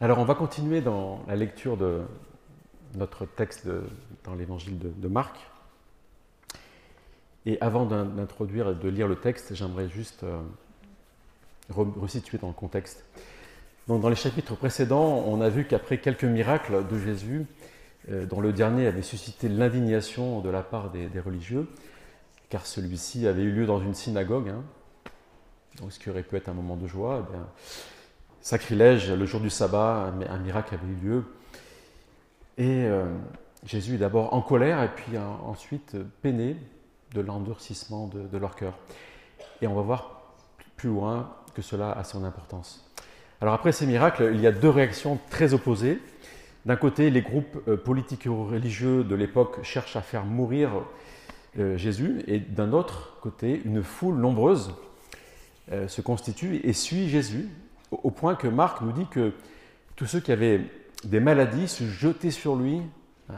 Alors on va continuer dans la lecture de notre texte dans l'évangile de, Marc. Et avant d'introduire et de lire le texte, j'aimerais juste euh, resituer dans le contexte. Dans les chapitres précédents, on a vu qu'après quelques miracles de Jésus, euh, dont le dernier avait suscité l'indignation de la part des, religieux, car celui-ci avait eu lieu dans une synagogue, hein, donc ce qui aurait pu être un moment de joie, eh bien, sacrilège, le jour du sabbat, un miracle avait eu lieu. Et euh, Jésus est d'abord en colère et puis ensuite peiné de l'endurcissement de, leur cœur. Et on va voir plus loin que cela a son importance. Alors après ces miracles, il y a deux réactions très opposées. D'un côté, les groupes euh, politiques et religieux de l'époque cherchent à faire mourir euh, Jésus, et d'un autre côté, une foule nombreuse se constitue et suit Jésus au point que Marc nous dit que tous ceux qui avaient des maladies se jetaient sur lui euh,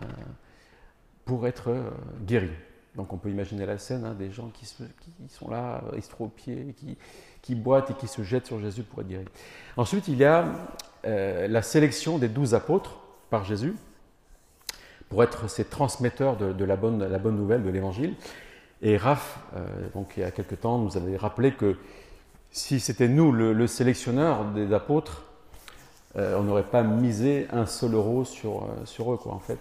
pour être euh, guéris. Donc on peut imaginer la scène, hein, des gens qui, sont là, estropiés, qui, qui boitent et qui se jettent sur Jésus pour être guéris. Ensuite, il y a euh, la sélection des douze apôtres par Jésus pour être ces transmetteurs de, la, bonne, nouvelle de l'Évangile. Et Raph, donc il y a quelque temps, nous avait rappelé que si c'était nous le, sélectionneur des apôtres, euh, on n'aurait pas misé un seul euro sur, euh, sur eux, quoi, en fait.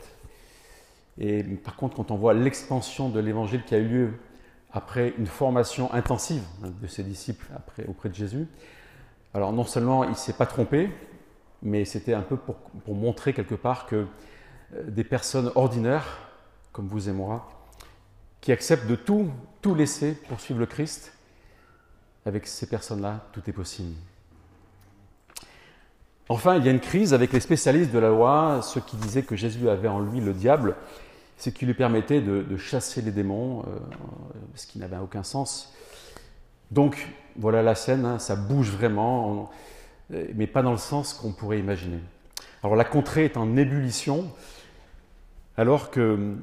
Et par contre, quand on voit l'expansion de l'évangile qui a eu lieu après une formation intensive de ses disciples après, auprès de Jésus, alors non seulement il ne s'est pas trompé, mais c'était un peu pour, pour, montrer quelque part que euh, des personnes ordinaires, comme vous et moi, qui acceptent de tout, tout laisser pour suivre le Christ, avec ces personnes-là, tout est possible. Enfin, il y a une crise avec les spécialistes de la loi, ceux qui disaient que Jésus avait en lui le diable, ce qui lui permettait de, chasser les démons, euh, ce qui n'avait aucun sens. Donc, voilà la scène, hein, ça bouge vraiment, mais pas dans le sens qu'on pourrait imaginer. Alors, la contrée est en ébullition, alors que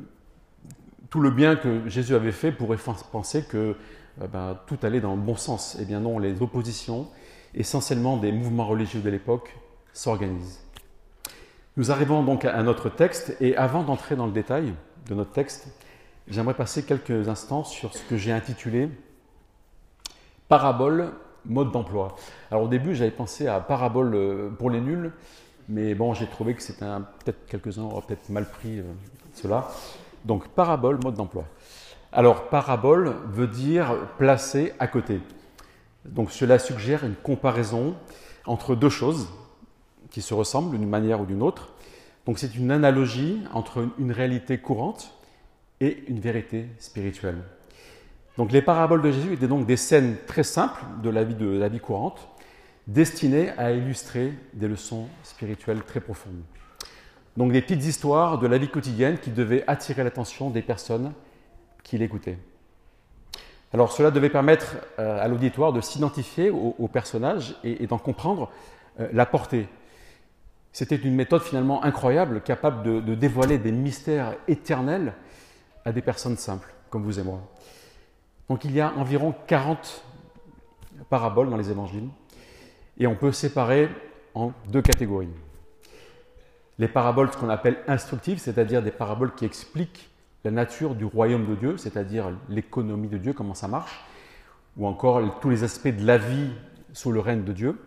tout le bien que Jésus avait fait pourrait penser que euh, ben, tout allait dans le bon sens. Eh bien non, les oppositions, essentiellement des mouvements religieux de l'époque, s'organisent. Nous arrivons donc à notre texte, et avant d'entrer dans le détail de notre texte, j'aimerais passer quelques instants sur ce que j'ai intitulé Parabole, mode d'emploi. Alors au début, j'avais pensé à parabole euh, pour les nuls, mais bon, j'ai trouvé que c'était peut-être quelques-uns auraient peut-être mal pris euh, cela. Donc parabole, mode d'emploi. Alors, parabole veut dire placer à côté. Donc, cela suggère une comparaison entre deux choses qui se ressemblent d'une manière ou d'une autre. Donc, c'est une analogie entre une réalité courante et une vérité spirituelle. Donc, les paraboles de Jésus étaient donc des scènes très simples de la vie, courante, destinées à illustrer des leçons spirituelles très profondes. Donc, des petites histoires de la vie quotidienne qui devaient attirer l'attention des personnes qui. Alors cela devait permettre euh, à l'auditoire de s'identifier au, personnage et, d'en comprendre euh, la portée. C'était une méthode finalement incroyable, capable de, dévoiler des mystères éternels à des personnes simples, comme vous et moi. Donc il y a environ 40 paraboles dans les évangiles, et on peut séparer en deux catégories. Les paraboles, ce qu'on appelle instructives, c'est-à-dire des paraboles qui expliquent la nature du royaume de Dieu, c'est-à-dire l'économie de Dieu, comment ça marche, ou encore tous les aspects de la vie sous le règne de Dieu,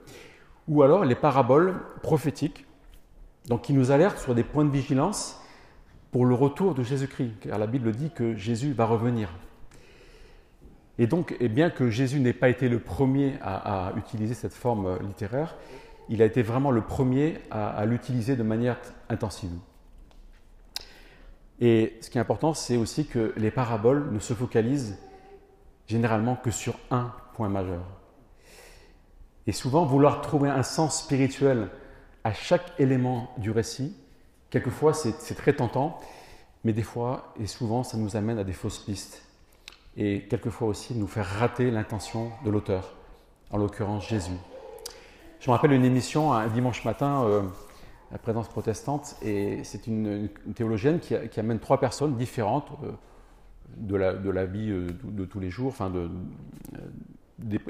ou alors les paraboles prophétiques, donc qui nous alertent sur des points de vigilance pour le retour de Jésus-Christ, car la Bible dit que Jésus va revenir. Et donc, et bien que Jésus n'ait pas été le premier à, utiliser cette forme littéraire, il a été vraiment le premier à l'utiliser de manière intensive. Et ce qui est important, c'est aussi que les paraboles ne se focalisent généralement que sur un point majeur. Et souvent, vouloir trouver un sens spirituel à chaque élément du récit, quelquefois c'est très tentant, mais des fois et souvent ça nous amène à des fausses pistes. Et quelquefois aussi nous faire rater l'intention de l'auteur, en l'occurrence Jésus. Je me rappelle une émission un dimanche matin. Euh, la présence protestante, et c'est une, théologienne qui, amène trois personnes différentes euh, de, la, vie euh, de, tous les jours, enfin de,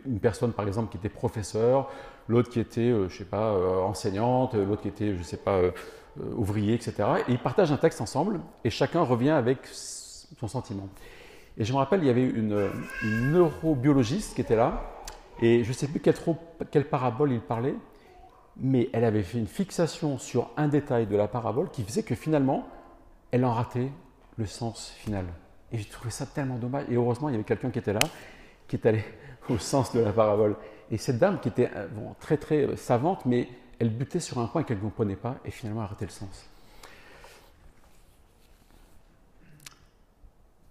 une personne, par exemple, qui était professeur, l'autre qui était, je ne sais pas, enseignante, l'autre qui était, je sais pas, ouvrier, etc. Et ils partagent un texte ensemble et chacun revient avec son sentiment. Et je me rappelle, il y avait une, neurobiologiste qui était là, et je ne sais plus quelle parabole il parlait, mais elle avait fait une fixation sur un détail de la parabole qui faisait que finalement, elle en ratait le sens final. Et j'ai trouvé ça tellement dommage. Et heureusement, il y avait quelqu'un qui était là, qui est allé au sens de la parabole. Et cette dame qui était euh, très très euh, savante, mais elle butait sur un point qu'elle ne comprenait pas, et finalement, elle ratait le sens.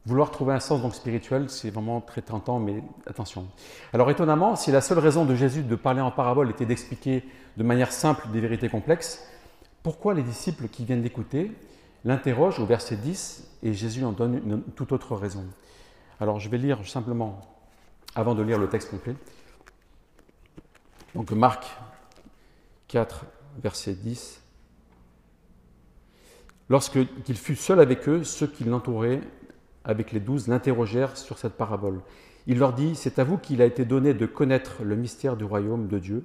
Vouloir trouver un sens donc spirituel, c'est vraiment très tentant, mais attention. Alors étonnamment, si la seule raison de Jésus de parler en parabole était d'expliquer de manière simple des vérités complexes, pourquoi les disciples qui viennent d'écouter l'interrogent au verset 10 et Jésus en donne une toute autre raison? Alors je vais lire simplement, avant de lire le texte complet. Donc Marc 4, verset 10. Lorsqu'il fut seul avec eux, ceux qui l'entouraient avec les douze l'interrogèrent sur cette parabole. Il leur dit, c'est à vous qu'il a été donné de connaître le mystère du royaume de Dieu,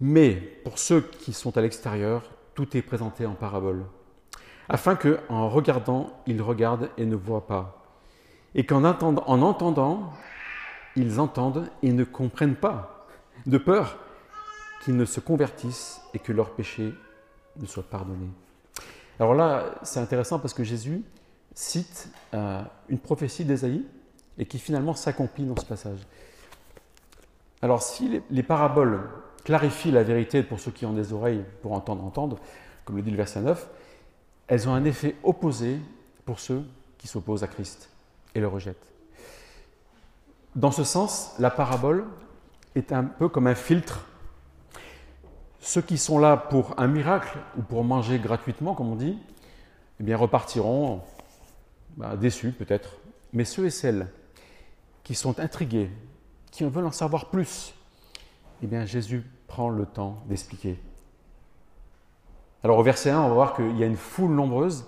mais pour ceux qui sont à l'extérieur, tout est présenté en parabole, afin que, en regardant, ils regardent et ne voient pas, et qu'en entendant, en entendant, ils entendent et ne comprennent pas, de peur qu'ils ne se convertissent et que leurs péchés ne soient pardonnés. Alors là, c'est intéressant parce que Jésus, cite euh, une prophétie d'Ésaïe et qui finalement s'accomplit dans ce passage. Alors si les, paraboles clarifient la vérité pour ceux qui ont des oreilles pour entendre, entendre, comme le dit le verset 9, elles ont un effet opposé pour ceux qui s'opposent à Christ et le rejettent. Dans ce sens, la parabole est un peu comme un filtre. Ceux qui sont là pour un miracle ou pour manger gratuitement, comme on dit, eh bien repartiront bah, déçus peut-être, mais ceux et celles qui sont intrigués, qui veulent en savoir plus, eh bien Jésus prend le temps d'expliquer. Alors au verset 1, on va voir qu'il y a une foule nombreuse,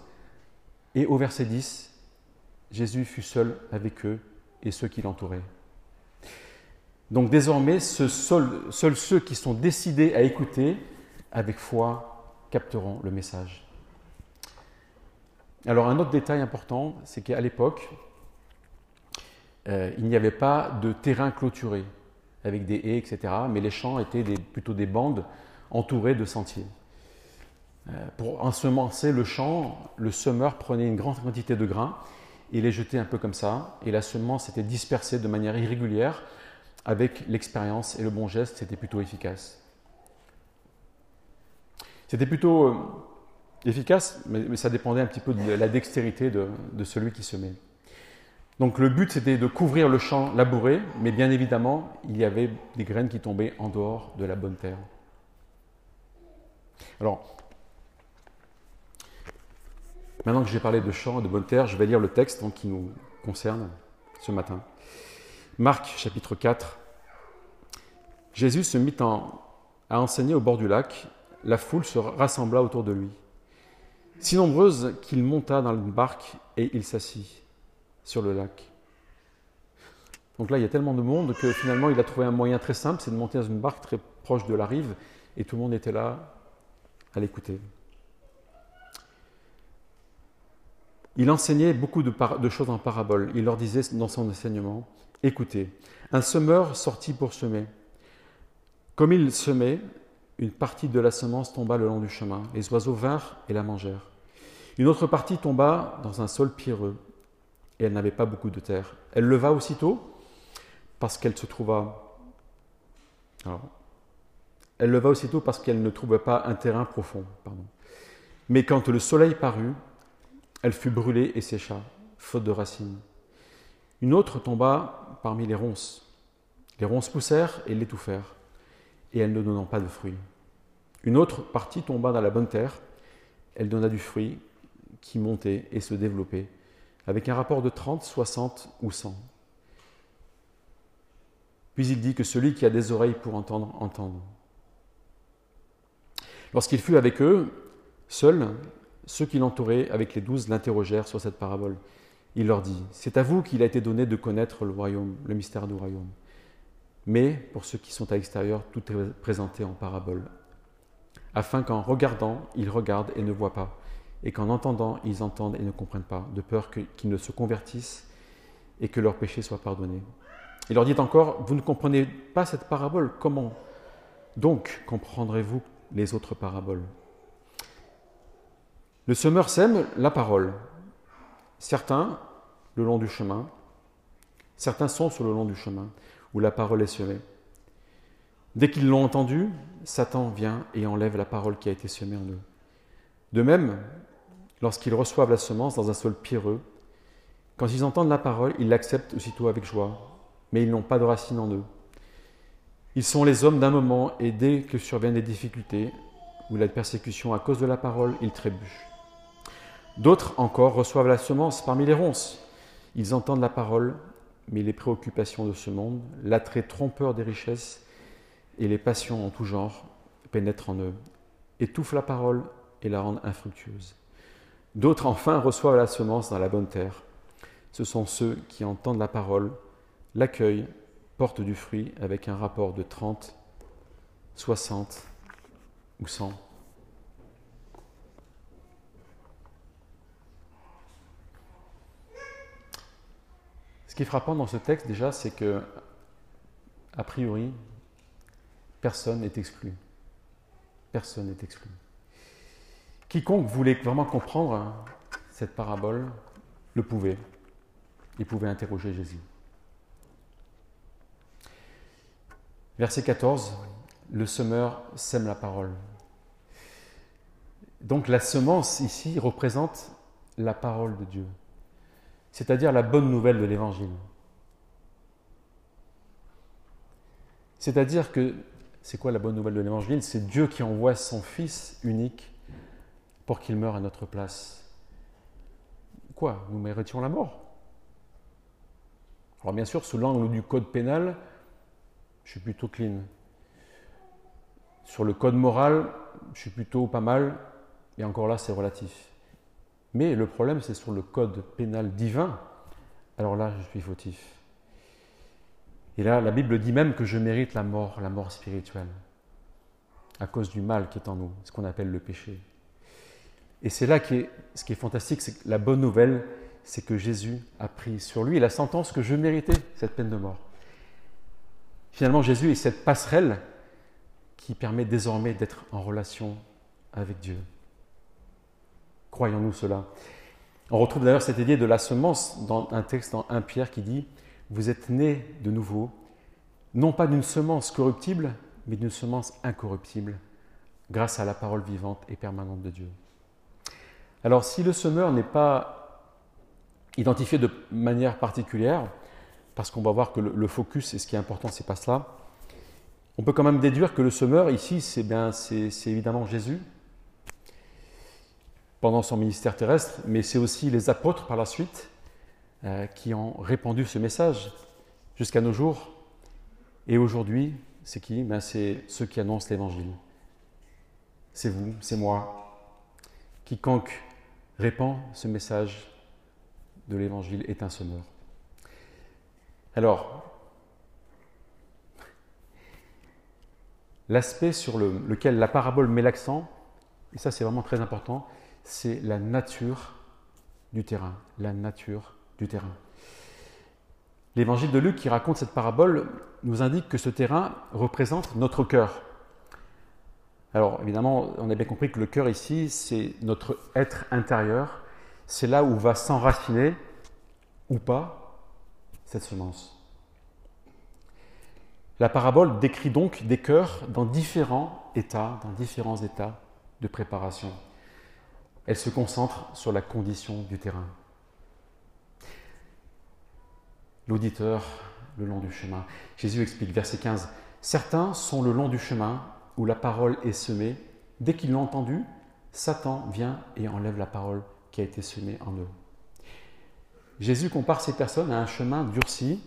et au verset 10, Jésus fut seul avec eux et ceux qui l'entouraient. Donc désormais, seuls ceux qui sont décidés à écouter avec foi capteront le message. Alors un autre détail important, c'est qu'à l'époque, euh, il n'y avait pas de terrain clôturé avec des haies, etc. Mais les champs étaient plutôt des bandes entourées de sentiers. Euh, pour ensemencer le champ, le semeur prenait une grande quantité de grains et les jetait un peu comme ça. Et la semence était dispersée de manière irrégulière. Avec l'expérience et le bon geste, c'était plutôt efficace. C'était plutôt euh, efficace, mais, ça dépendait un petit peu de la dextérité de, celui qui semait. Donc le but c'était de couvrir le champ labouré, mais bien évidemment il y avait des graines qui tombaient en dehors de la bonne terre. Alors, maintenant que j'ai parlé de champ et de bonne terre, je vais lire le texte qui nous concerne ce matin. Marc chapitre 4. Jésus se mit à enseigner au bord du lac. La foule se rassembla autour de lui si nombreuse qu'il monta dans une barque et il s'assit sur le lac. Donc là, il y a tellement de monde que finalement, il a trouvé un moyen très simple, c'est de monter dans une barque très proche de la rive, et tout le monde était là à l'écouter. Il enseignait beaucoup de, de, choses en parabole. Il leur disait dans son enseignement, écoutez, un semeur sortit pour semer. Comme il semait, une partie de la semence tomba le long du chemin. Les oiseaux vinrent et la mangèrent. Une autre partie tomba dans un sol pierreux, et elle n'avait pas beaucoup de terre. Elle leva aussitôt, parce qu'elle se trouva. elle leva aussitôt parce qu'elle ne trouvait pas un terrain profond. Pardon. Mais quand le soleil parut, elle fut brûlée et sécha, faute de racines. Une autre tomba parmi les ronces. Les ronces poussèrent et l'étouffèrent et elle ne donnant pas de fruits. Une autre partie tomba dans la bonne terre, elle donna du fruit qui montait et se développait, avec un rapport de 30, 60 ou 100. Puis il dit que celui qui a des oreilles pour entendre, entende. Lorsqu'il fut avec eux, seuls, ceux qui l'entouraient avec les douze l'interrogèrent sur cette parabole. Il leur dit, C'est à vous qu'il a été donné de connaître le royaume, le mystère du royaume. Mais pour ceux qui sont à l'extérieur, tout est présenté en parabole, afin qu'en regardant, ils regardent et ne voient pas, et qu'en entendant, ils entendent et ne comprennent pas, de peur qu'ils ne se convertissent et que leurs péchés soient pardonnés. Il leur dit encore, vous ne comprenez pas cette parabole, comment donc comprendrez-vous les autres paraboles? Le semeur sème la parole. Certains, le long du chemin, certains sont sur le long du chemin où la parole est semée. Dès qu'ils l'ont entendue, Satan vient et enlève la parole qui a été semée en eux. De même, lorsqu'ils reçoivent la semence dans un sol pierreux, quand ils entendent la parole, ils l'acceptent aussitôt avec joie, mais ils n'ont pas de racine en eux. Ils sont les hommes d'un moment et dès que surviennent des difficultés ou la persécution à cause de la parole, ils trébuchent. D'autres encore reçoivent la semence parmi les ronces. Ils entendent la parole, mais les préoccupations de ce monde, l'attrait trompeur des richesses et les passions en tout genre pénètrent en eux, étouffent la parole et la rendent infructueuse. D'autres enfin reçoivent la semence dans la bonne terre. Ce sont ceux qui entendent la parole, l'accueillent, portent du fruit avec un rapport de 30, 60 ou 100. Ce qui est frappant dans ce texte déjà, c'est que, a priori, personne n'est exclu. Personne n'est exclu. Quiconque voulait vraiment comprendre cette parabole le pouvait. Il pouvait interroger Jésus. Verset 14, le semeur sème la parole. Donc la semence ici représente la parole de Dieu c'est-à-dire la bonne nouvelle de l'Évangile. C'est-à-dire que, c'est quoi la bonne nouvelle de l'Évangile? C'est Dieu qui envoie son Fils unique pour qu'il meure à notre place. Quoi? Nous méritions la mort? Alors bien sûr, sous l'angle du code pénal, je suis plutôt clean. Sur le code moral, je suis plutôt pas mal, et encore là, c'est relatif. Mais le problème, c'est sur le code pénal divin. Alors là, je suis fautif. Et là, la Bible dit même que je mérite la mort, la mort spirituelle, à cause du mal qui est en nous, ce qu'on appelle le péché. Et c'est là qui ce qui est fantastique, c'est que la bonne nouvelle, c'est que Jésus a pris sur lui la sentence que je méritais, cette peine de mort. Finalement, Jésus est cette passerelle qui permet désormais d'être en relation avec Dieu. Croyons-nous cela? On retrouve d'ailleurs cette idée de la semence dans un texte dans 1 Pierre qui dit Vous êtes nés de nouveau, non pas d'une semence corruptible, mais d'une semence incorruptible, grâce à la parole vivante et permanente de Dieu. Alors, si le semeur n'est pas identifié de manière particulière, parce qu'on va voir que le, focus et ce qui est important, c'est pas cela, on peut quand même déduire que le semeur ici, c'est bien, c'est évidemment Jésus, pendant son ministère terrestre, mais c'est aussi les apôtres par la suite euh, qui ont répandu ce message jusqu'à nos jours. Et aujourd'hui, c'est qui? Ben, C'est ceux qui annoncent l'Évangile. C'est vous, c'est moi. Quiconque répand ce message de l'Évangile est un semeur. Alors, l'aspect sur lequel la parabole met l'accent, et ça c'est vraiment très important, c'est la nature du terrain. La nature du terrain. L'évangile de Luc qui raconte cette parabole nous indique que ce terrain représente notre cœur. Alors évidemment, on a bien compris que le cœur ici, c'est notre être intérieur. C'est là où va s'enraciner ou pas cette semence. La parabole décrit donc des cœurs dans différents états, dans différents états de préparation elle se concentre sur la condition du terrain. L'auditeur le long du chemin. Jésus explique, verset 15, Certains sont le long du chemin où la parole est semée. Dès qu'ils l'ont entendue, Satan vient et enlève la parole qui a été semée en eux. Jésus compare ces personnes à un chemin durci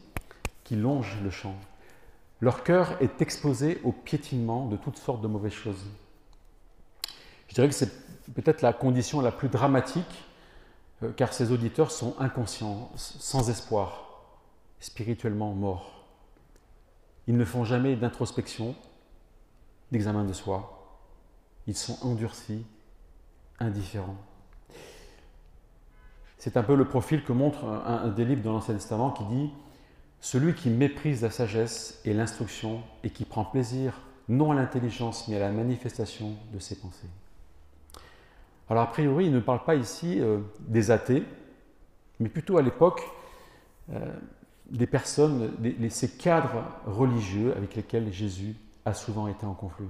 qui longe le champ. Leur cœur est exposé au piétinement de toutes sortes de mauvaises choses. Je dirais que c'est peut-être la condition la plus dramatique, euh, car ces auditeurs sont inconscients, sans espoir, spirituellement morts. Ils ne font jamais d'introspection, d'examen de soi. Ils sont endurcis, indifférents. C'est un peu le profil que montre un, des livres de l'Ancien Testament qui dit Celui qui méprise la sagesse et l'instruction et qui prend plaisir non à l'intelligence mais à la manifestation de ses pensées. Alors a priori, il ne parle pas ici euh, des athées, mais plutôt à l'époque euh, des personnes, ces cadres religieux avec lesquels Jésus a souvent été en conflit.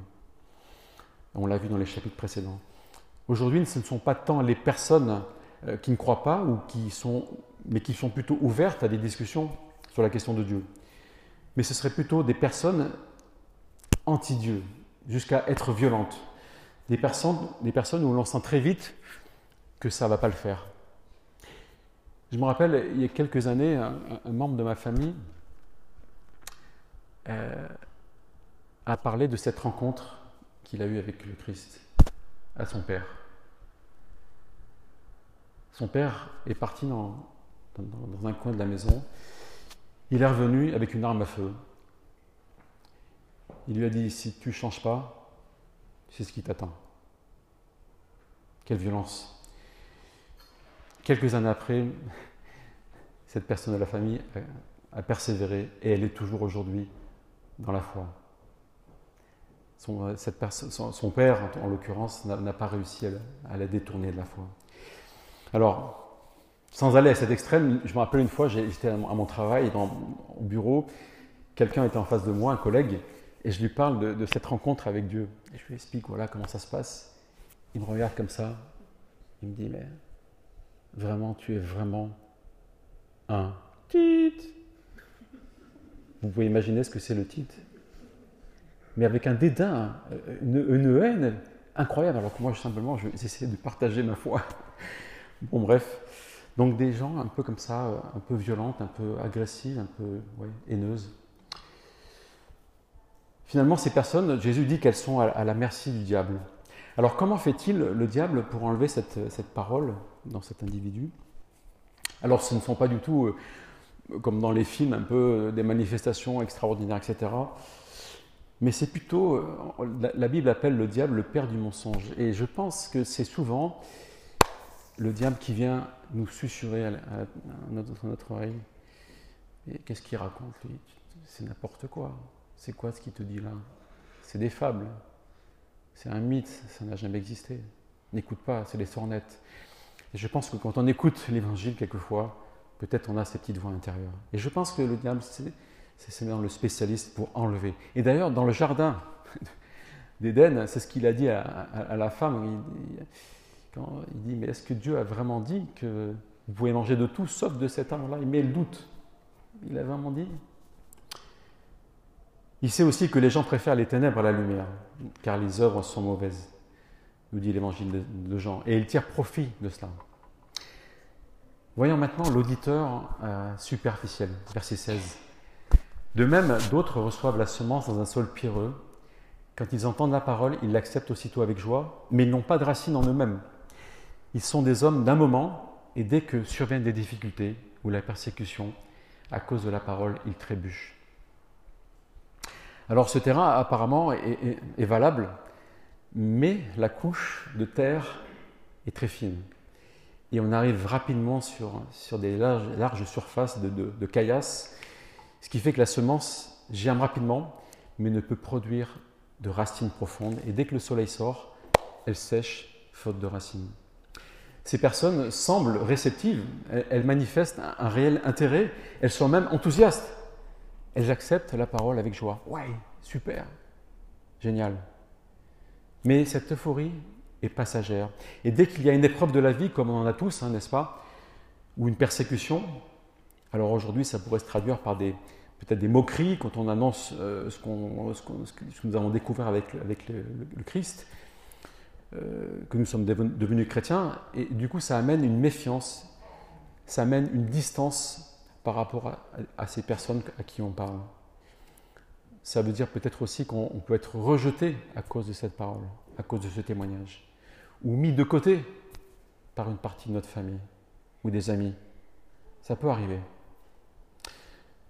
On l'a vu dans les chapitres précédents. Aujourd'hui, ce ne sont pas tant les personnes euh, qui ne croient pas, ou qui sont, mais qui sont plutôt ouvertes à des discussions sur la question de Dieu. Mais ce serait plutôt des personnes anti-Dieu, jusqu'à être violentes. Des personnes, des personnes où l'on sent très vite que ça ne va pas le faire. Je me rappelle, il y a quelques années, un, membre de ma famille euh, a parlé de cette rencontre qu'il a eue avec le Christ à son père. Son père est parti dans, dans, un coin de la maison. Il est revenu avec une arme à feu. Il lui a dit, si tu ne changes pas, c'est ce qui t'attend. Quelle violence. Quelques années après, cette personne de la famille a, persévéré et elle est toujours aujourd'hui dans la foi. Son, son, père, en, l'occurrence, n'a pas réussi à la, détourner de la foi. Alors, sans aller à cet extrême, je me rappelle une fois, j'étais à mon travail, dans, au bureau, quelqu'un était en face de moi, un collègue, et je lui parle de, cette rencontre avec Dieu. Je lui explique, voilà comment ça se passe. Il me regarde comme ça. Il me dit, mais vraiment, tu es vraiment un titre. Vous pouvez imaginer ce que c'est le titre. Mais avec un dédain, une, haine incroyable. Alors que moi, simplement, je de partager ma foi. Bon, bref. Donc des gens un peu comme ça, un peu violentes, un peu agressives, un peu haineuses. Finalement, ces personnes, Jésus dit qu'elles sont à, la merci du diable. Alors comment fait-il le diable pour enlever cette, parole dans cet individu? Alors ce ne sont pas du tout, euh, comme dans les films, un peu euh, des manifestations extraordinaires, etc. Mais c'est plutôt, euh, la, Bible appelle le diable le père du mensonge. Et je pense que c'est souvent le diable qui vient nous susurrer à, notre, oreille. Qu'est-ce qu'il raconte? C'est n'importe quoi. C'est quoi ce qu'il te dit là? C'est des fables. C'est un mythe, ça n'a jamais existé. N'écoute pas, c'est des sornettes. Et je pense que quand on écoute l'évangile quelquefois, peut-être on a ces petites voix intérieures. Et je pense que le diable, c'est dans le spécialiste pour enlever. Et d'ailleurs, dans le jardin d'Éden, c'est ce qu'il a dit à, la femme. Il, quand il dit, mais est-ce que Dieu a vraiment dit que vous pouvez manger de tout sauf de cet arbre-là? Il met le doute. Il a vraiment dit il sait aussi que les gens préfèrent les ténèbres à la lumière, car les œuvres sont mauvaises, nous dit l'évangile de Jean, et il tire profit de cela. Voyons maintenant l'auditeur euh, superficiel, verset 16. De même, d'autres reçoivent la semence dans un sol pierreux. Quand ils entendent la parole, ils l'acceptent aussitôt avec joie, mais ils n'ont pas de racine en eux-mêmes. Ils sont des hommes d'un moment, et dès que surviennent des difficultés ou la persécution, à cause de la parole, ils trébuchent. Alors ce terrain apparemment est, valable, mais la couche de terre est très fine. Et on arrive rapidement sur, sur des larges, surfaces de, de, caillasses, ce qui fait que la semence germe rapidement, mais ne peut produire de racines profondes. Et dès que le soleil sort, elle sèche faute de racines. Ces personnes semblent réceptives, elles manifestent un réel intérêt, elles sont même enthousiastes elles acceptent la parole avec joie. Ouais, super, génial. Mais cette euphorie est passagère. Et dès qu'il y a une épreuve de la vie, comme on en a tous, hein, n'est-ce pas, ou une persécution, alors aujourd'hui ça pourrait se traduire par des, peut-être des moqueries quand on annonce euh, ce, que nous avons découvert avec, avec le, Christ, euh, que nous sommes devenus chrétiens, et du coup ça amène une méfiance, ça amène une distance par rapport à, ces personnes à qui on parle. Ça veut dire peut-être aussi qu'on peut être rejeté à cause de cette parole, à cause de ce témoignage, ou mis de côté par une partie de notre famille ou des amis. Ça peut arriver.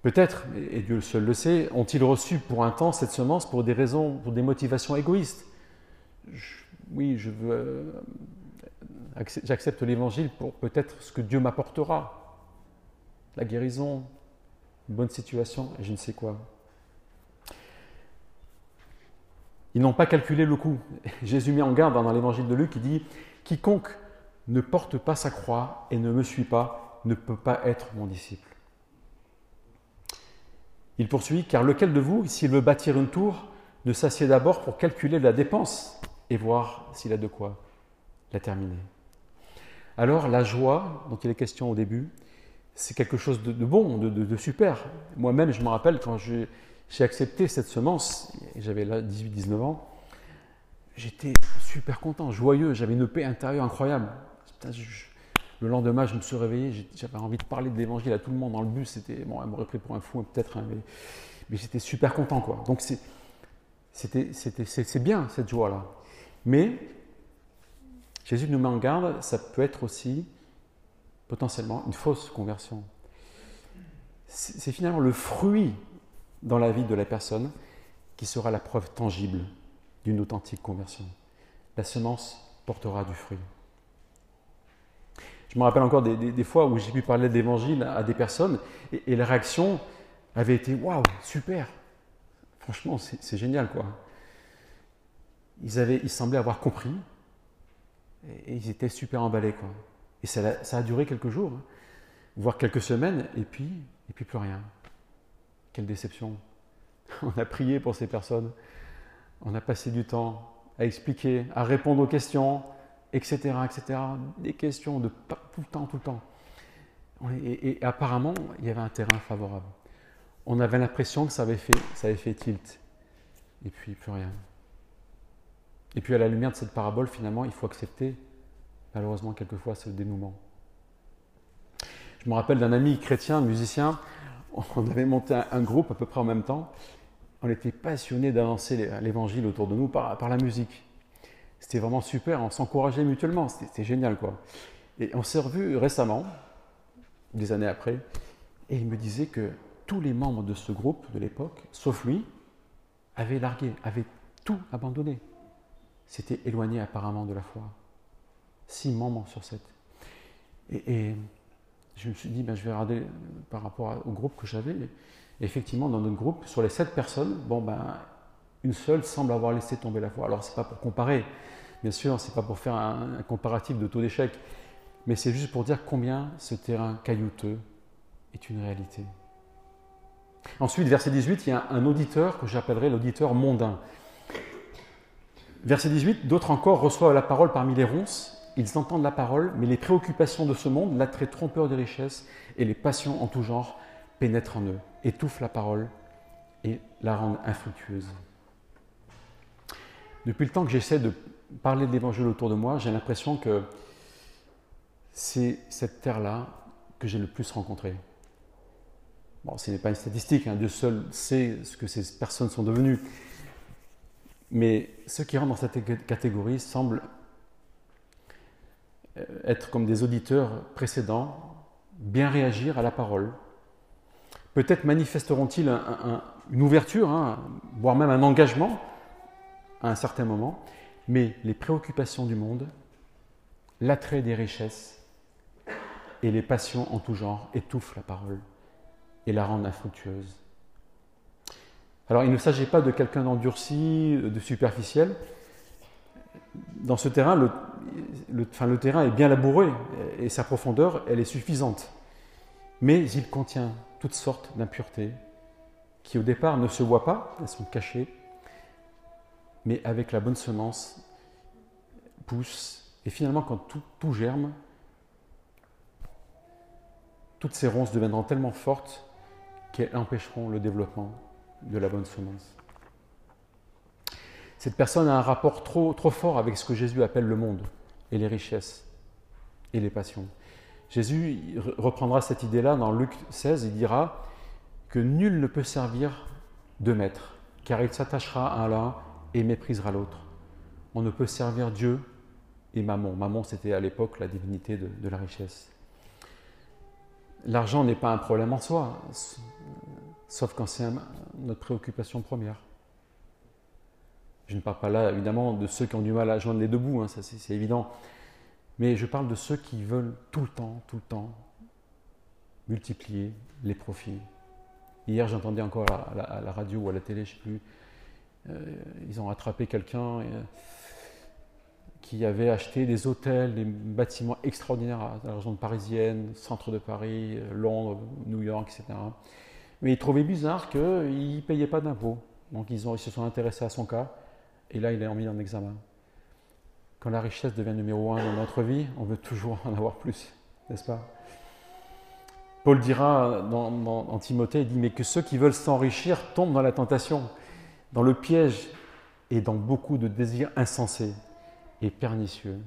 Peut-être, et Dieu seul le sait, ont-ils reçu pour un temps cette semence pour des raisons, pour des motivations égoïstes? oui, euh, j'accepte l'évangile pour peut-être ce que Dieu m'apportera, la guérison, une bonne situation, et je ne sais quoi. Ils n'ont pas calculé le coût. Jésus met en garde dans l'évangile de Luc, il dit Quiconque ne porte pas sa croix et ne me suit pas ne peut pas être mon disciple. Il poursuit Car lequel de vous, s'il veut bâtir une tour, ne s'assied d'abord pour calculer la dépense et voir s'il a de quoi la terminer Alors la joie dont il est question au début, c'est quelque chose de, bon, de, super. Moi-même, je me rappelle quand j'ai accepté cette semence, j'avais là 18-19 ans, j'étais super content, joyeux, j'avais une paix intérieure incroyable. le lendemain, je me suis réveillé, j'avais envie de parler de l'évangile à tout le monde dans le bus. C'était, bon, elle m'aurait pris pour un fou peut-être, hein, mais, j'étais super content, quoi. Donc c'est bien cette joie-là. Mais Jésus nous met en garde, ça peut être aussi potentiellement une fausse conversion. C'est finalement le fruit dans la vie de la personne qui sera la preuve tangible d'une authentique conversion. La semence portera du fruit. Je me rappelle encore des, fois où j'ai pu parler de l'évangile à des personnes et, la réaction avait été Waouh, super Franchement, c'est génial quoi. Ils, avaient, ils semblaient avoir compris et, ils étaient super emballés quoi. Et ça, a duré quelques jours, hein, voire quelques semaines, et puis, et puis plus rien. Quelle déception. On a prié pour ces personnes, on a passé du temps à expliquer, à répondre aux questions, etc., etc. Des questions de tout le temps, tout le temps. Et, apparemment, il y avait un terrain favorable. On avait l'impression que ça avait, fait, ça avait fait tilt. Et puis, plus rien. Et puis, à la lumière de cette parabole, finalement, il faut accepter Malheureusement, quelquefois, le dénouement. Je me rappelle d'un ami chrétien, musicien, on avait monté un, groupe à peu près en même temps. On était passionnés d'avancer l'évangile autour de nous par, la musique. C'était vraiment super, on s'encourageait mutuellement, c'était génial quoi. Et on s'est revus récemment, des années après, et il me disait que tous les membres de ce groupe de l'époque, sauf lui, avaient largué, avaient tout abandonné. S'étaient éloignés apparemment de la foi six membres sur sept. Et, je me suis dit, ben, je vais regarder par rapport au groupe que j'avais. Effectivement, dans notre groupe, sur les sept personnes, bon, ben, une seule semble avoir laissé tomber la foi. Alors, ce n'est pas pour comparer, bien sûr, ce n'est pas pour faire un, comparatif de taux d'échec, mais c'est juste pour dire combien ce terrain caillouteux est une réalité. Ensuite, verset 18, il y a un auditeur que j'appellerai l'auditeur mondain. Verset 18, d'autres encore reçoivent la parole parmi les ronces ils entendent la parole, mais les préoccupations de ce monde, l'attrait trompeur des richesses et les passions en tout genre pénètrent en eux, étouffent la parole et la rendent infructueuse. Depuis le temps que j'essaie de parler de l'évangile autour de moi, j'ai l'impression que c'est cette terre-là que j'ai le plus rencontré. Bon, ce n'est pas une statistique, hein, Dieu seul sait ce que ces personnes sont devenues. Mais ceux qui rentrent dans cette catégorie semblent être comme des auditeurs précédents, bien réagir à la parole. Peut-être manifesteront-ils une ouverture, hein, voire même un engagement à un certain moment, mais les préoccupations du monde, l'attrait des richesses et les passions en tout genre étouffent la parole et la rendent infructueuse. Alors il ne s'agit pas de quelqu'un d'endurci, de superficiel, dans ce terrain, le, le, terrain est bien labouré et sa profondeur, elle est suffisante. Mais il contient toutes sortes d'impuretés qui au départ ne se voient pas, elles sont cachées, mais avec la bonne semence poussent. Et finalement, quand tout, tout germe, toutes ces ronces deviendront tellement fortes qu'elles empêcheront le développement de la bonne semence. Cette personne a un rapport trop, trop fort avec ce que Jésus appelle le monde et les richesses et les passions. Jésus reprendra cette idée-là dans Luc 16, il dira que nul ne peut servir deux maîtres, car il s'attachera à l'un et méprisera l'autre. On ne peut servir Dieu et Mammon. Mammon, c'était à l'époque la divinité de, de, la richesse. l'argent n'est pas un problème en soi, sauf quand c'est notre préoccupation première. Je ne parle pas là, évidemment, de ceux qui ont du mal à joindre les deux bouts, hein, ça c'est évident. Mais je parle de ceux qui veulent tout le temps, tout le temps, multiplier les profits. Hier, j'entendais encore à la, radio ou à la télé, je ne sais plus, euh, ils ont attrapé quelqu'un euh, qui avait acheté des hôtels, des bâtiments extraordinaires à la région parisienne, centre de Paris, euh, Londres, New York, etc. Mais ils trouvaient bizarre qu'il ne payait pas d'impôts. Donc ils se sont intéressés à son cas et là, il est mis en examen. Quand la richesse devient numéro un dans notre vie, on veut toujours en avoir plus, n'est-ce pas? Paul dira dans, en Timothée, il dit, mais que ceux qui veulent s'enrichir tombent dans la tentation, dans le piège et dans beaucoup de désirs insensés et pernicieux,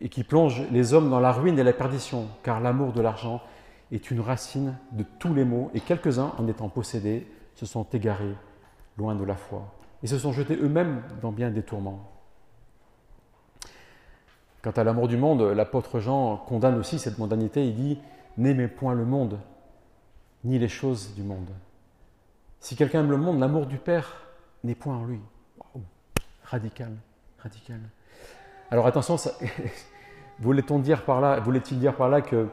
et qui plongent les hommes dans la ruine et la perdition, car l'amour de l'argent est une racine de tous les maux, et quelques-uns, en étant possédés, se sont égarés loin de la foi et se sont jetés eux-mêmes dans bien des tourments. Quant à l'amour du monde, l'apôtre Jean condamne aussi cette mondanité. Il dit N'aimez point le monde, ni les choses du monde. Si quelqu'un aime le monde, l'amour du Père n'est point en lui. Radical, radical. Alors attention, voulait-on dire par là, voulait-il dire par là que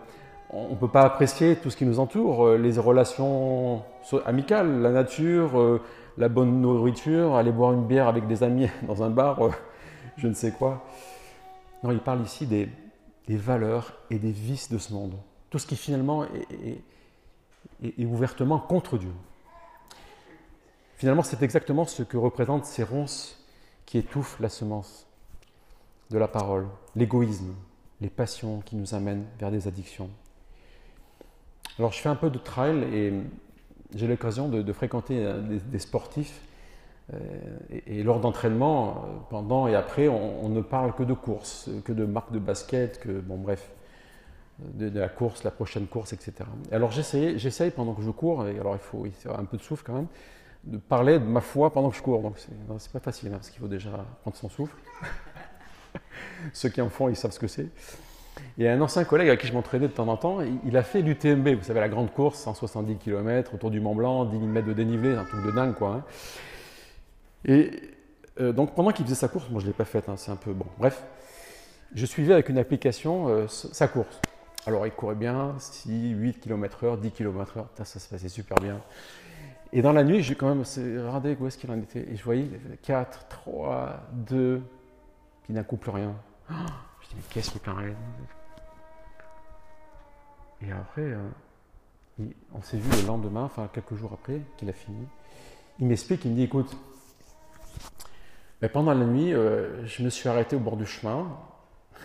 on ne peut pas apprécier tout ce qui nous entoure, euh, les relations amicales, la nature, euh, la bonne nourriture, aller boire une bière avec des amis dans un bar, euh, je ne sais quoi. Non, il parle ici des, valeurs et des vices de ce monde. Tout ce qui finalement est, est ouvertement contre Dieu. Finalement, c'est exactement ce que représentent ces ronces qui étouffent la semence de la parole, l'égoïsme, les passions qui nous amènent vers des addictions. Alors je fais un peu de trail et j'ai l'occasion de, fréquenter euh, des, sportifs. Euh, et, lors d'entraînement, euh, pendant et après, on, ne parle que de course, que de marque de basket, que, bon bref, de, la course, la prochaine course, etc. alors j'essaye pendant que je cours, et alors il faut un peu de souffle quand même, de parler de ma foi pendant que je cours. Donc c'est pas facile, hein, parce qu'il faut déjà prendre son souffle. Ceux qui en font, ils savent ce que c'est. A un ancien collègue avec qui je m'entraînais de temps en temps, il a fait l'UTMB, vous savez, la grande course, 170 km autour du Mont Blanc, 10 000 mètres de dénivelé, un truc de dingue, quoi. Hein. Et euh, donc pendant qu'il faisait sa course, moi je ne l'ai pas faite, hein, c'est un peu bon. Bref, je suivais avec une application euh, sa course. Alors il courait bien, 6, 8 km/h, 10 km/h, ça se passait super bien. Et dans la nuit, j'ai quand même regardé où est-ce qu'il en était. Et je voyais 4, 3, 2, puis d'un coup plus rien. Qu'est-ce qui t'arrête Et après, euh, on s'est vu le lendemain, enfin quelques jours après qu'il a fini. Il m'explique, il me dit, écoute, pendant la nuit, euh, je me suis arrêté au bord du chemin.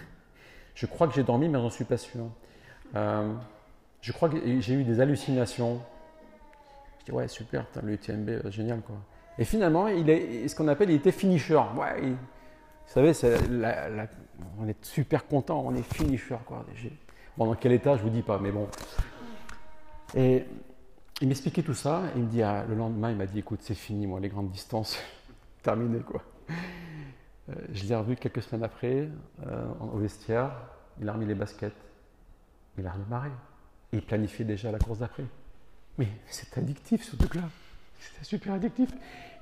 Je crois que j'ai dormi, mais j'en suis pas sûr. Euh, je crois que j'ai eu des hallucinations. Je dis, ouais, super, le UTMB, génial, quoi. Et finalement, il est ce qu'on appelle, il était finisher. Ouais, vous savez, on est super content, on est finisher. Quoi. Bon, dans quel état, je vous dis pas, mais bon. Et il m'expliquait tout ça, il me dit, ah, le lendemain, il m'a dit, écoute, c'est fini, moi, les grandes distances, terminé, quoi. Euh, je l'ai revu quelques semaines après, euh, au vestiaire, il a remis les baskets, il a redémarré, il planifiait déjà la course d'après. Mais c'est addictif, ce truc-là. C'est super addictif.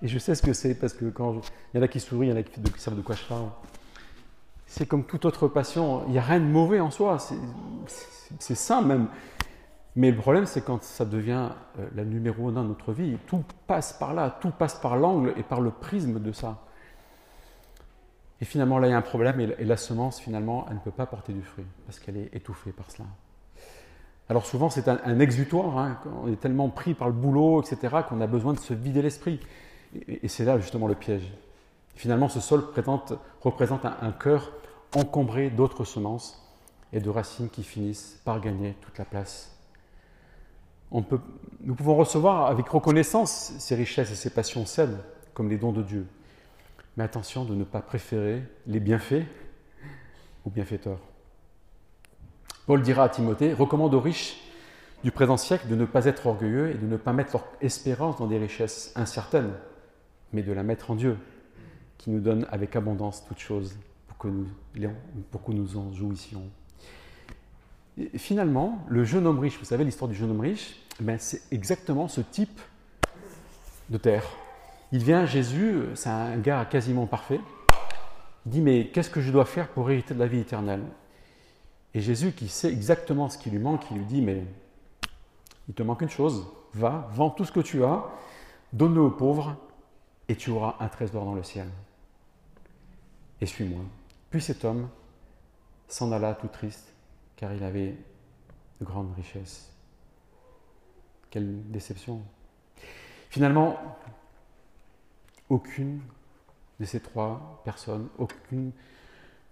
Et je sais ce que c'est parce que quand il y en a qui sourient, il y en a qui, savent de quoi je parle. C'est comme toute autre passion. Il n'y a rien de mauvais en soi. C'est sain même. Mais le problème, c'est quand ça devient euh, la numéro un dans notre vie. Tout passe par là. Tout passe par l'angle et par le prisme de ça. Et finalement, là, il y a un problème. Et la semence, finalement, elle ne peut pas porter du fruit parce qu'elle est étouffée par cela. Alors souvent, c'est un, exutoire. Hein. on est tellement pris par le boulot, etc., qu'on a besoin de se vider l'esprit. Et, c'est là justement le piège. Finalement, ce sol représente un, cœur encombré d'autres semences et de racines qui finissent par gagner toute la place. nous pouvons recevoir avec reconnaissance ces richesses et ces passions saines, comme les dons de Dieu. Mais attention de ne pas préférer les bienfaits aux bienfaiteurs. Paul dira à Timothée, recommande aux riches du présent siècle de ne pas être orgueilleux et de ne pas mettre leur espérance dans des richesses incertaines, mais de la mettre en Dieu, qui nous donne avec abondance toutes choses pour que nous, en jouissions. Finalement, le jeune homme riche, vous savez l'histoire du jeune homme riche, ben c'est exactement ce type de terre. Il vient, Jésus, c'est un gars quasiment parfait, il dit mais qu'est-ce que je dois faire pour hériter de la vie éternelle? Et Jésus, qui sait exactement ce qui lui manque, il lui dit mais il te manque une chose, va, vends tout ce que tu as, donne-le aux pauvres, et tu auras un trésor dans le ciel. Et suis-moi. Puis cet homme s'en alla tout triste, car il avait de grandes richesses. Quelle déception. Finalement, aucune de ces trois personnes, aucune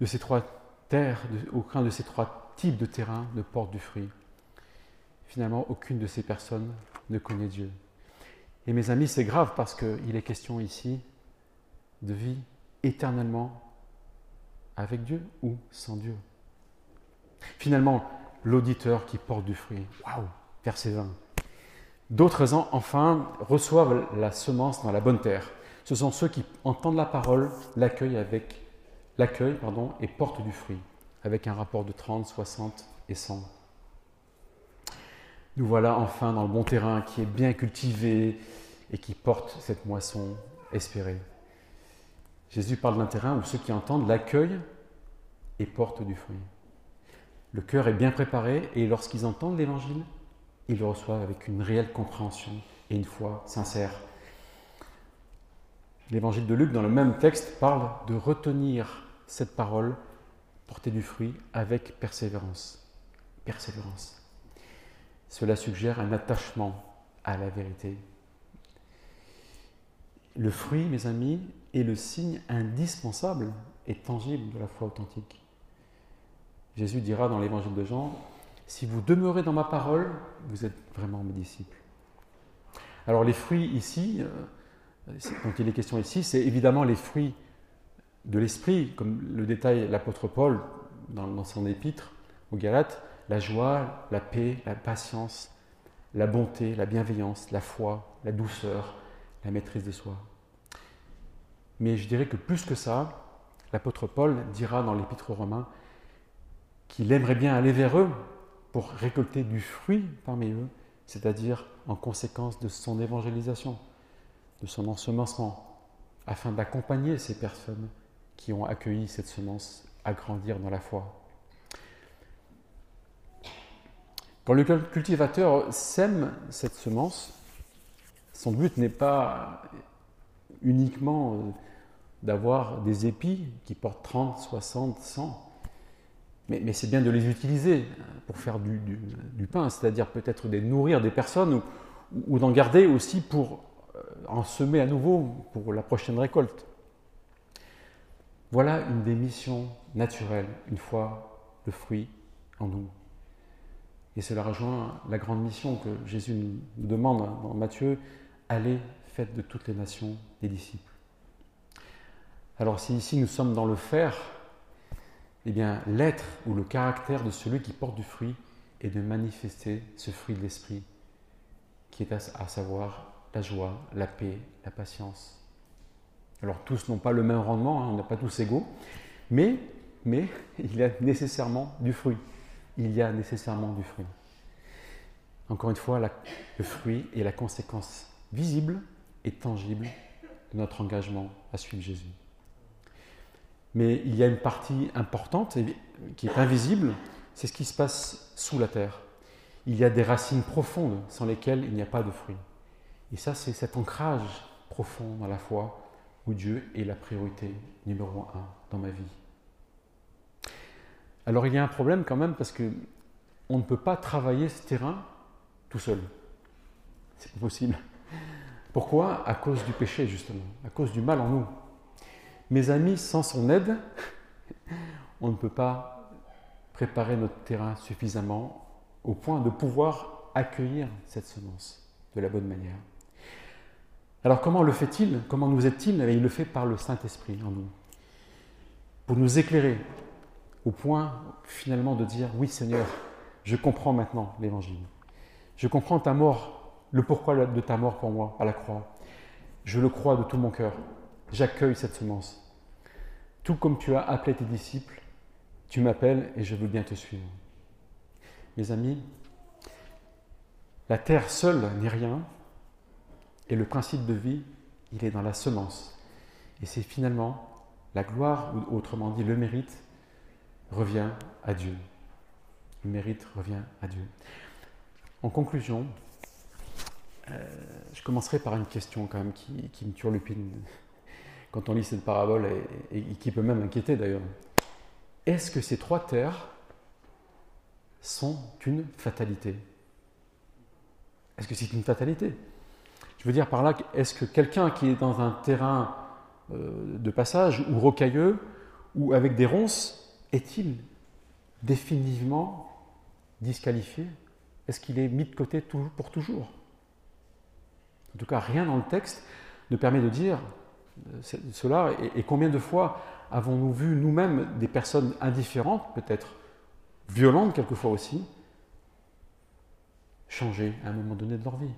de ces trois terres, aucun de ces trois types de terrains ne porte du fruit. Finalement, aucune de ces personnes ne connaît Dieu. Et mes amis, c'est grave parce qu'il est question ici de vie éternellement avec Dieu ou sans Dieu. Finalement, l'auditeur qui porte du fruit. Waouh Verset 20. D'autres, enfin, reçoivent la semence dans la bonne terre. Ce sont ceux qui entendent la parole, l'accueillent avec l'accueil pardon, et portent du fruit, avec un rapport de 30, 60 et 100. Nous voilà enfin dans le bon terrain qui est bien cultivé et qui porte cette moisson espérée. Jésus parle d'un terrain où ceux qui entendent l'accueillent et portent du fruit. Le cœur est bien préparé et lorsqu'ils entendent l'évangile, ils le reçoivent avec une réelle compréhension et une foi sincère. L'évangile de Luc, dans le même texte, parle de retenir cette parole, porter du fruit avec persévérance. Persévérance. Cela suggère un attachement à la vérité. Le fruit, mes amis, est le signe indispensable et tangible de la foi authentique. Jésus dira dans l'évangile de Jean, si vous demeurez dans ma parole, vous êtes vraiment mes disciples. Alors les fruits ici, euh, dont il est question ici, c'est évidemment les fruits de l'esprit, comme le détaille l'apôtre Paul dans, son épître aux Galates, la joie, la paix, la patience, la bonté, la bienveillance, la foi, la douceur, la maîtrise de soi. Mais je dirais que plus que ça, l'apôtre Paul dira dans l'épître aux Romains qu'il aimerait bien aller vers eux pour récolter du fruit parmi eux, c'est-à-dire en conséquence de son évangélisation, de son ensemencement, afin d'accompagner ces personnes qui ont accueilli cette semence à grandir dans la foi. Quand le cultivateur sème cette semence, son but n'est pas uniquement euh, d'avoir des épis qui portent 30, 60, 100, mais, c'est bien de les utiliser pour faire du, pain, c'est-à-dire peut-être de nourrir des personnes ou, d'en garder aussi pour euh, en semer à nouveau pour la prochaine récolte. Voilà une des missions naturelles, une fois le fruit en nous. Et cela rejoint la grande mission que Jésus nous demande dans Matthieu, allez, faites de toutes les nations des disciples. Alors si ici nous sommes dans le faire, eh bien l'être ou le caractère de celui qui porte du fruit est de manifester ce fruit de l'esprit, qui est à, savoir la joie, la paix, la patience. Alors tous n'ont pas le même rendement, hein, on n'est pas tous égaux, mais, mais il y a nécessairement du fruit il y a nécessairement du fruit. Encore une fois, le fruit est la conséquence visible et tangible de notre engagement à suivre Jésus. Mais il y a une partie importante qui est invisible, c'est ce qui se passe sous la terre. Il y a des racines profondes sans lesquelles il n'y a pas de fruit. Et ça, c'est cet ancrage profond dans la foi où Dieu est la priorité numéro un dans ma vie. Alors il y a un problème quand même parce que on ne peut pas travailler ce terrain tout seul. C'est pas possible. Pourquoi? À cause du péché justement, à cause du mal en nous. Mes amis, sans son aide, on ne peut pas préparer notre terrain suffisamment au point de pouvoir accueillir cette semence de la bonne manière. Alors comment le fait-il Comment nous aide-t-il eh Il le fait par le Saint-Esprit en nous. Pour nous éclairer, au point finalement de dire oui Seigneur, je comprends maintenant l'évangile. Je comprends ta mort, le pourquoi de ta mort pour moi à la croix. Je le crois de tout mon cœur. J'accueille cette semence. Tout comme tu as appelé tes disciples, tu m'appelles et je veux bien te suivre. mes amis, la terre seule n'est rien, et le principe de vie, il est dans la semence. Et c'est finalement la gloire, ou autrement dit le mérite, revient à Dieu. Le mérite revient à Dieu. En conclusion, euh, je commencerai par une question quand même qui, qui me turlupine quand on lit cette parabole et, et qui peut même inquiéter d'ailleurs. Est-ce que ces trois terres sont une fatalité? Est-ce que c'est une fatalité? Je veux dire par là, est-ce que quelqu'un qui est dans un terrain euh, de passage ou rocailleux ou avec des ronces, est-il définitivement disqualifié? Est-ce qu'il est mis de côté pour toujours? En tout cas, rien dans le texte ne permet de dire euh, cela. Et, combien de fois avons-nous vu nous-mêmes des personnes indifférentes, peut-être violentes quelquefois aussi, changer à un moment donné de leur vie?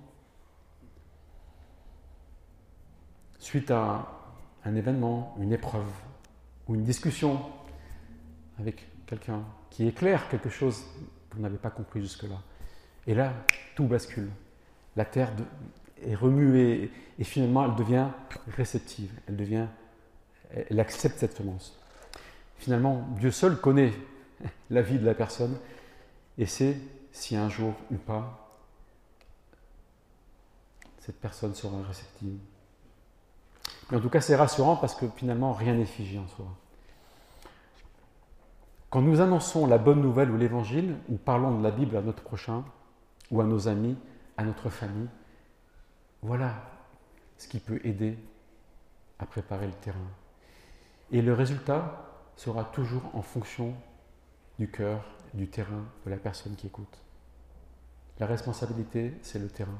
Suite à un événement, une épreuve ou une discussion avec quelqu'un qui éclaire quelque chose qu'on n'avait pas compris jusque-là. Et là, tout bascule. La terre est remuée et finalement elle devient réceptive, elle devient, elle accepte cette semence. Finalement, Dieu seul connaît la vie de la personne et sait si un jour ou pas cette personne sera réceptive. Mais en tout cas, c'est rassurant parce que finalement, rien n'est figé en soi. Quand nous annonçons la bonne nouvelle ou l'évangile, ou parlons de la Bible à notre prochain, ou à nos amis, à notre famille, voilà ce qui peut aider à préparer le terrain. Et le résultat sera toujours en fonction du cœur, du terrain, de la personne qui écoute. La responsabilité, c'est le terrain.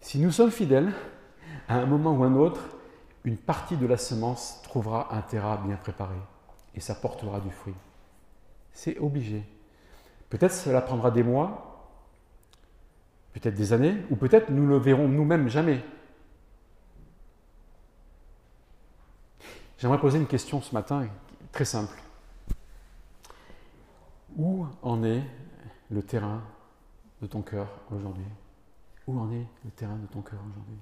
Si nous sommes fidèles, à un moment ou un autre, une partie de la semence trouvera un terrain bien préparé et ça portera du fruit. C'est obligé. Peut-être cela prendra des mois, peut-être des années, ou peut-être nous le verrons nous-mêmes jamais. J'aimerais poser une question ce matin très simple. Où en est le terrain de ton cœur aujourd'hui? Où en est le terrain de ton cœur aujourd'hui?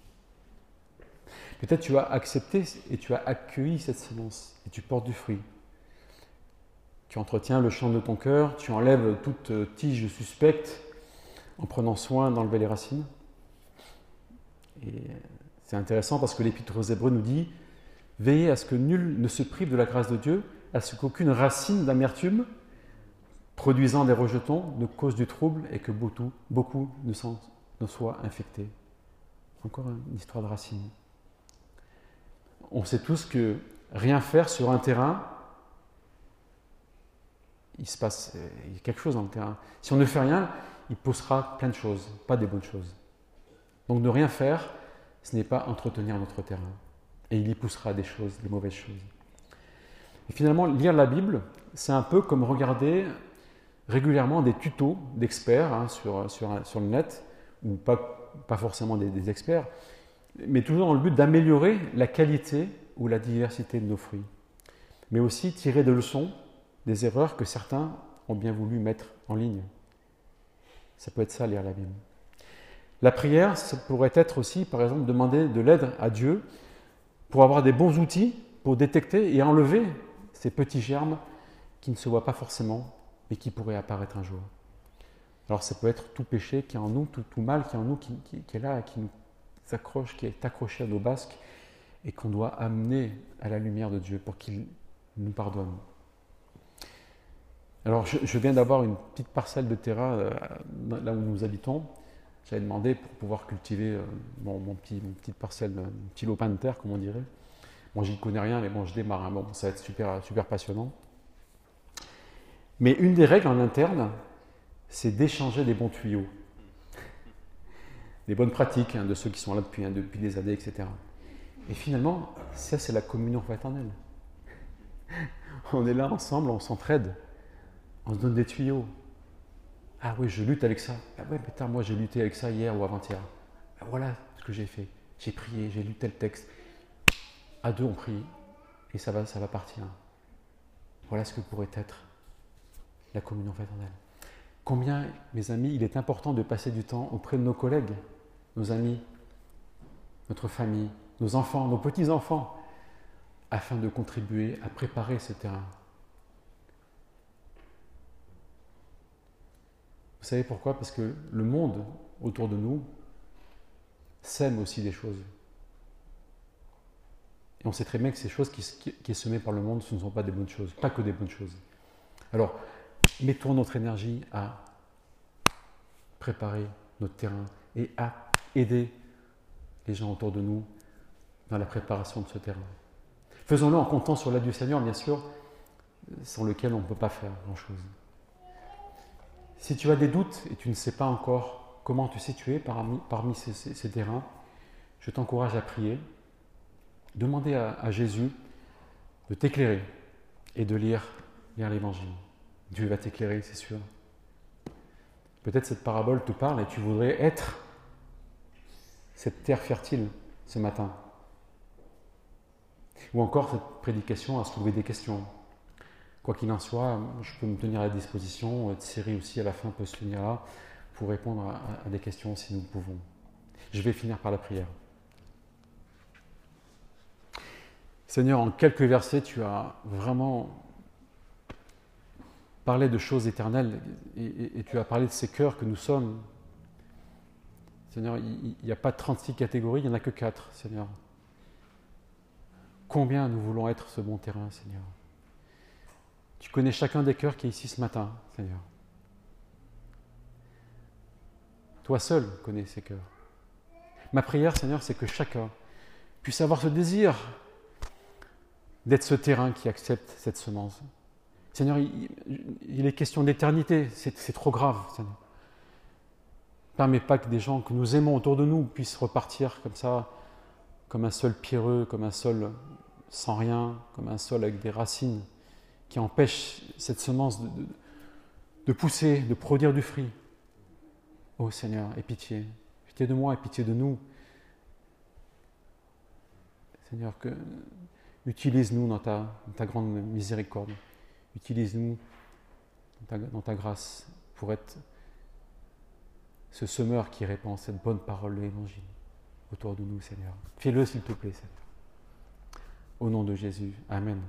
Peut-être tu as accepté et tu as accueilli cette semence et tu portes du fruit. Tu entretiens le champ de ton cœur, tu enlèves toute tige suspecte en prenant soin d'enlever les racines. Et c'est intéressant parce que l'Épître aux Hébreux nous dit Veillez à ce que nul ne se prive de la grâce de Dieu, à ce qu'aucune racine d'amertume produisant des rejetons ne cause du trouble et que beaucoup, beaucoup ne, ne soient infectés. Encore une histoire de racines on sait tous que rien faire sur un terrain, il se passe a quelque chose dans le terrain. Si on ne fait rien, il poussera plein de choses, pas des bonnes choses. Donc ne rien faire, ce n'est pas entretenir notre terrain. Et il y poussera des choses, des mauvaises choses. Et finalement, lire la Bible, c'est un peu comme regarder régulièrement des tutos d'experts hein, sur, sur, le net, ou pas, pas forcément des experts, mais toujours dans le but d'améliorer la qualité ou la diversité de nos fruits, mais aussi tirer des leçons des erreurs que certains ont bien voulu mettre en ligne. Ça peut être ça, lire la Bible. La prière, ça pourrait être aussi, par exemple, demander de l'aide à Dieu pour avoir des bons outils pour détecter et enlever ces petits germes qui ne se voient pas forcément, mais qui pourraient apparaître un jour. Alors ça peut être tout péché qui est en nous, tout, mal qui est en nous, qui, qui est là, qui nous qui est accroché à nos basques et qu'on doit amener à la lumière de Dieu pour qu'il nous pardonne. Alors, je, viens d'avoir une petite parcelle de terrain euh, là où nous habitons. J'avais demandé pour pouvoir cultiver euh, mon, petit, petite parcelle, mon petit lopin de terre, comme on dirait. Moi, j'y connais rien, mais bon, je démarre. Hein. Bon, ça va être super, super passionnant. Mais une des règles en interne, c'est d'échanger des bons tuyaux des bonnes pratiques hein, de ceux qui sont là depuis, hein, des années, etc. Et finalement, ça, c'est la communion fraternelle. On est là ensemble, on s'entraide, on se donne des tuyaux. Ah oui, je lutte avec ça. Ah ouais, putain, moi j'ai lutté avec ça hier ou avant-hier. Ah, voilà ce que j'ai fait. J'ai prié, j'ai lu tel texte. À deux, on prie et ça va, ça va partir. Voilà ce que pourrait être la communion fraternelle. Combien, mes amis, il est important de passer du temps auprès de nos collègues, nos amis, notre famille, nos enfants, nos petits-enfants, afin de contribuer à préparer ce terrain. Vous savez pourquoi? Parce que le monde autour de nous sème aussi des choses. Et on sait très bien que ces choses qui, sont semées par le monde, ce ne sont pas des bonnes choses, pas que des bonnes choses. Alors, mettons notre énergie à préparer notre terrain et à aider les gens autour de nous dans la préparation de ce terrain. Faisons-le en comptant sur l'aide du Seigneur, bien sûr, sans lequel on ne peut pas faire grand-chose. Si tu as des doutes et tu ne sais pas encore comment te situer parmi, parmi ces, terrains, je t'encourage à prier, demander à, Jésus de t'éclairer et de lire, lire l'Évangile. Dieu va t'éclairer, c'est sûr. Peut-être cette parabole te parle et tu voudrais être cette terre fertile ce matin. Ou encore cette prédication a soulevé des questions. Quoi qu'il en soit, je peux me tenir à disposition. Thierry aussi à la fin peut se tenir là pour répondre à, des questions si nous pouvons. Je vais finir par la prière. Seigneur, en quelques versets, tu as vraiment parlé de choses éternelles et tu as parlé de ces cœurs que nous sommes, Seigneur, il n'y a pas 36 catégories, il n'y en a que 4, Seigneur. Combien nous voulons être ce bon terrain, Seigneur? Tu connais chacun des cœurs qui est ici ce matin, Seigneur. Toi seul connais ces cœurs. Ma prière, Seigneur, c'est que chacun puisse avoir ce désir d'être ce terrain qui accepte cette semence. Seigneur, il, est question d'éternité, c'est trop grave, Seigneur. Permets pas que des gens que nous aimons autour de nous puissent repartir comme ça, comme un sol pierreux, comme un sol sans rien, comme un sol avec des racines qui empêchent cette semence de, pousser, de produire du fruit. Ô Seigneur, aie pitié. Pitié de moi et pitié de nous. Seigneur, que, utilise-nous dans ta, grande miséricorde. Utilise-nous dans ta grâce pour être ce semeur qui répand cette bonne parole de l'Évangile autour de nous, Seigneur. Fais-le, s'il te plaît, Seigneur. Au nom de Jésus. Amen.